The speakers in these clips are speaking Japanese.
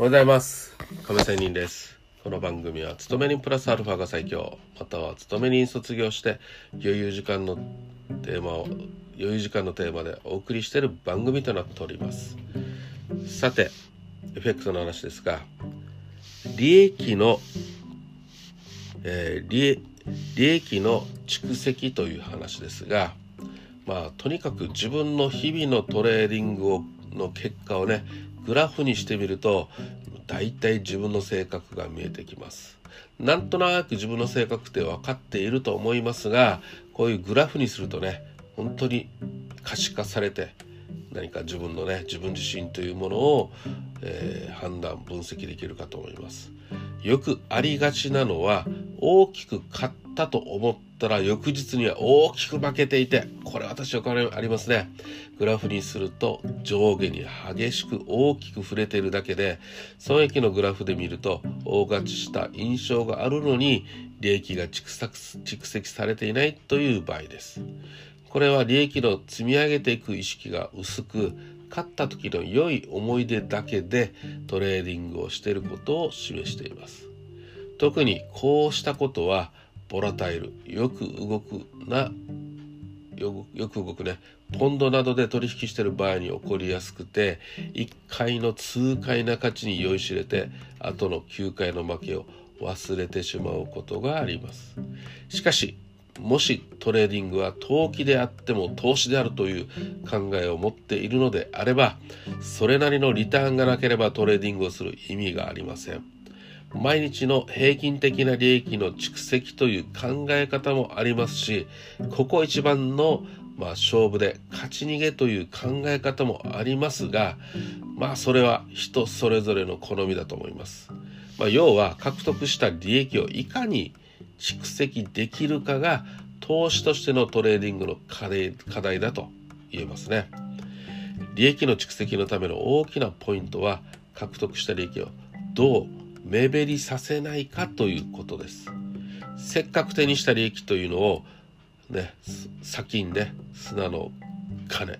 おはようございます。亀仙人です。この番組は勤め人プラスアルファが最強。または勤め人卒業して余裕時間のテーマを余裕時間のテーマでお送りしている番組となっております。さて FX の話ですが利益の、えー、利利益の蓄積という話ですがまあとにかく自分の日々のトレーディングをの結果をねグラフにしてみると大体自分の性格が見えてきます。なんとなく自分の性格って分かっていると思いますがこういうグラフにするとね本当に可視化されて何か自分のね自分自身というものを、えー、判断分析できるかと思います。よくありがちなのは大きく買ったと思ったら翌日には大きく負けていてこれ私はこれありますね。グラフにすると上下に激しく大きく振れているだけで損益のグラフで見ると大勝ちした印象があるのに利益が蓄積されていないという場合です。これは利益の積み上げていく意識が薄く勝った時の良い思い出だけでトレーディングをしていることを示しています。特にこうしたことはボラタイルよく動くなよく動くねポンドなどで取引してる場合に起こりやすくて1回の痛快な勝ちに酔いしれて後の9回の負けを忘れてしまうことがあります。しかしもしトレーディングは投機であっても投資であるという考えを持っているのであればそれなりのリターンがなければトレーディングをする意味がありません。毎日の平均的な利益の蓄積という考え方もありますしここ一番のまあ勝負で勝ち逃げという考え方もありますがまあそれは人それぞれの好みだと思います、まあ、要は獲得した利益をいかに蓄積できるかが投資としてのトレーディングの課題だと言えますね。利益の蓄積のための大きなポイントは獲得した利益をどう目減りさせないかということです。せっかく手にした利益というのをね、砂金で砂の金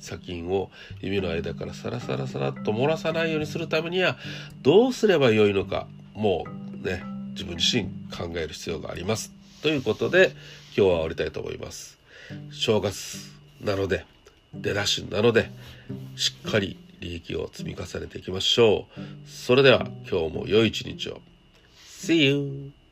砂金を指の間からサラサラサラっと漏らさないようにするためにはどうすればよいのかもうね自分自身考える必要があります。ということで今日は終わりたいと思います。正月なので出だしなのでしっかり利益を積み重ねていきましょう。それでは今日も良い一日を。See you!